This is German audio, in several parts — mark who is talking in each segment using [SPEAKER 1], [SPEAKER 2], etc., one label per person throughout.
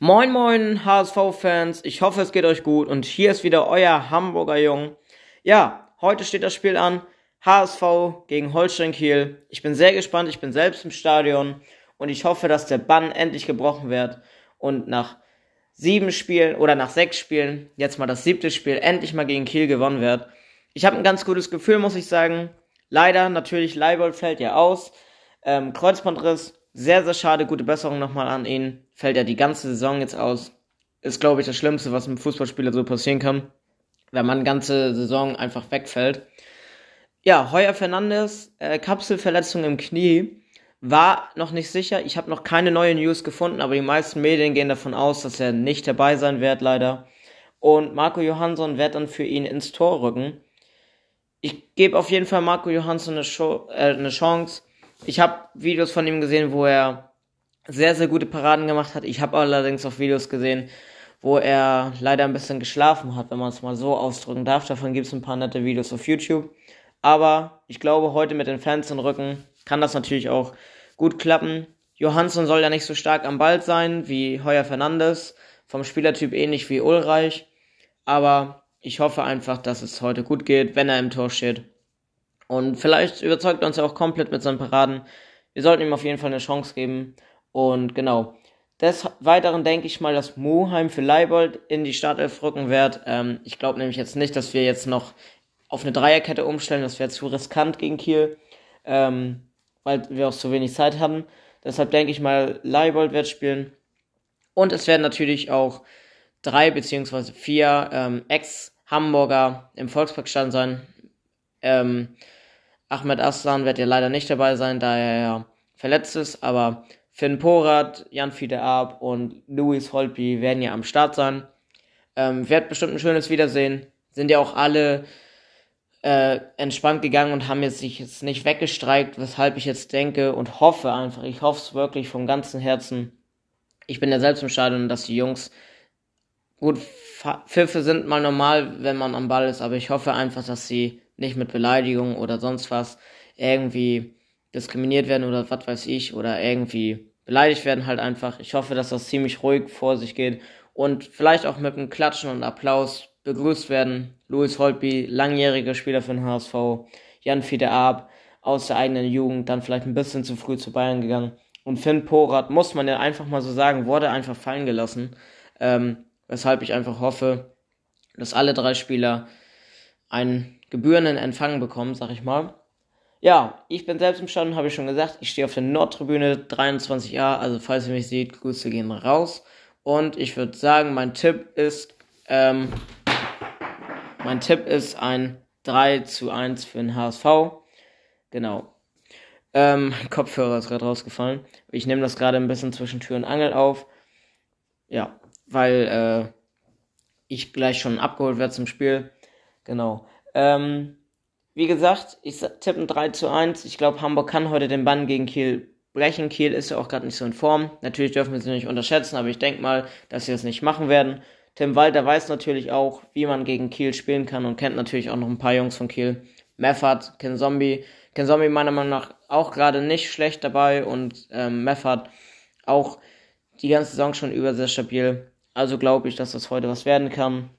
[SPEAKER 1] Moin moin HSV-Fans, ich hoffe es geht euch gut und hier ist wieder euer Hamburger Jung. Ja, heute steht das Spiel an, HSV gegen Holstein Kiel. Ich bin sehr gespannt, ich bin selbst im Stadion und ich hoffe, dass der Bann endlich gebrochen wird und nach sieben Spielen oder nach sechs Spielen, jetzt mal das siebte Spiel, endlich mal gegen Kiel gewonnen wird. Ich habe ein ganz gutes Gefühl, muss ich sagen. Leider, natürlich, Leibold fällt ja aus. Ähm, Kreuzbandriss, sehr, sehr schade, gute Besserung nochmal an ihn. Fällt ja die ganze Saison jetzt aus. Ist, glaube ich, das Schlimmste, was einem Fußballspieler so passieren kann. Wenn man ganze Saison einfach wegfällt. Ja, Heuer Fernandes, äh, Kapselverletzung im Knie. War noch nicht sicher. Ich habe noch keine neuen News gefunden, aber die meisten Medien gehen davon aus, dass er nicht dabei sein wird, leider. Und Marco Johansson wird dann für ihn ins Tor rücken. Ich gebe auf jeden Fall Marco Johansson eine, Show, äh, eine Chance ich habe Videos von ihm gesehen, wo er sehr, sehr gute Paraden gemacht hat. Ich habe allerdings auch Videos gesehen, wo er leider ein bisschen geschlafen hat, wenn man es mal so ausdrücken darf. Davon gibt es ein paar nette Videos auf YouTube. Aber ich glaube, heute mit den Fans im Rücken kann das natürlich auch gut klappen. Johansson soll ja nicht so stark am Ball sein wie Heuer Fernandes. Vom Spielertyp ähnlich wie Ulreich. Aber ich hoffe einfach, dass es heute gut geht, wenn er im Tor steht. Und vielleicht überzeugt er uns ja auch komplett mit seinen Paraden. Wir sollten ihm auf jeden Fall eine Chance geben. Und genau. Des Weiteren denke ich mal, dass Muheim für Leibold in die Startelf rücken wird. Ähm, ich glaube nämlich jetzt nicht, dass wir jetzt noch auf eine Dreierkette umstellen. Das wäre zu riskant gegen Kiel, ähm, weil wir auch zu wenig Zeit haben. Deshalb denke ich mal, Leibold wird spielen. Und es werden natürlich auch drei beziehungsweise vier ähm, Ex-Hamburger im Volksparkstand sein. Ähm, Ahmed Aslan wird ja leider nicht dabei sein, da er ja verletzt ist, aber Finn Porat, Jan Fiede Ab und Luis Holpi werden ja am Start sein. Ähm, wird bestimmt ein schönes Wiedersehen. Sind ja auch alle äh, entspannt gegangen und haben jetzt sich jetzt nicht weggestreikt, weshalb ich jetzt denke und hoffe einfach, ich hoffe es wirklich vom ganzen Herzen. Ich bin ja selbst im Stadion, dass die Jungs gut Pfiffe sind mal normal, wenn man am Ball ist, aber ich hoffe einfach, dass sie nicht mit Beleidigung oder sonst was irgendwie diskriminiert werden oder was weiß ich oder irgendwie beleidigt werden halt einfach. Ich hoffe, dass das ziemlich ruhig vor sich geht und vielleicht auch mit einem Klatschen und Applaus begrüßt werden. Louis Holtby, langjähriger Spieler für den HSV, Jan Fiede Ab aus der eigenen Jugend, dann vielleicht ein bisschen zu früh zu Bayern gegangen. Und Finn Porat, muss man ja einfach mal so sagen, wurde einfach fallen gelassen. Ähm, weshalb ich einfach hoffe, dass alle drei Spieler einen gebührenden Empfang bekommen, sag ich mal. Ja, ich bin selbst im Stadion, habe ich schon gesagt. Ich stehe auf der Nordtribüne 23a, also falls ihr mich seht, Grüße gehen raus. Und ich würde sagen, mein Tipp ist, ähm, mein Tipp ist ein 3 zu 1 für den HSV. Genau. Ähm, Kopfhörer ist gerade rausgefallen. Ich nehme das gerade ein bisschen zwischen Tür und Angel auf. Ja, weil äh, ich gleich schon abgeholt werde zum Spiel. Genau. Ähm, wie gesagt, ich tippe ein 3 zu 1. Ich glaube, Hamburg kann heute den Bann gegen Kiel brechen. Kiel ist ja auch gerade nicht so in Form. Natürlich dürfen wir sie nicht unterschätzen, aber ich denke mal, dass sie das nicht machen werden. Tim Walter weiß natürlich auch, wie man gegen Kiel spielen kann und kennt natürlich auch noch ein paar Jungs von Kiel. Meffert, Ken Zombie. Ken Zombie meiner Meinung nach auch gerade nicht schlecht dabei und ähm, Meffert auch die ganze Saison schon über sehr stabil. Also glaube ich, dass das heute was werden kann.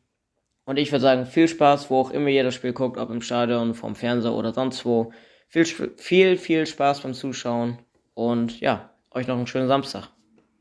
[SPEAKER 1] Und ich würde sagen, viel Spaß, wo auch immer ihr das Spiel guckt, ob im Stadion, vom Fernseher oder sonst wo. Viel, viel, viel Spaß beim Zuschauen. Und ja, euch noch einen schönen Samstag.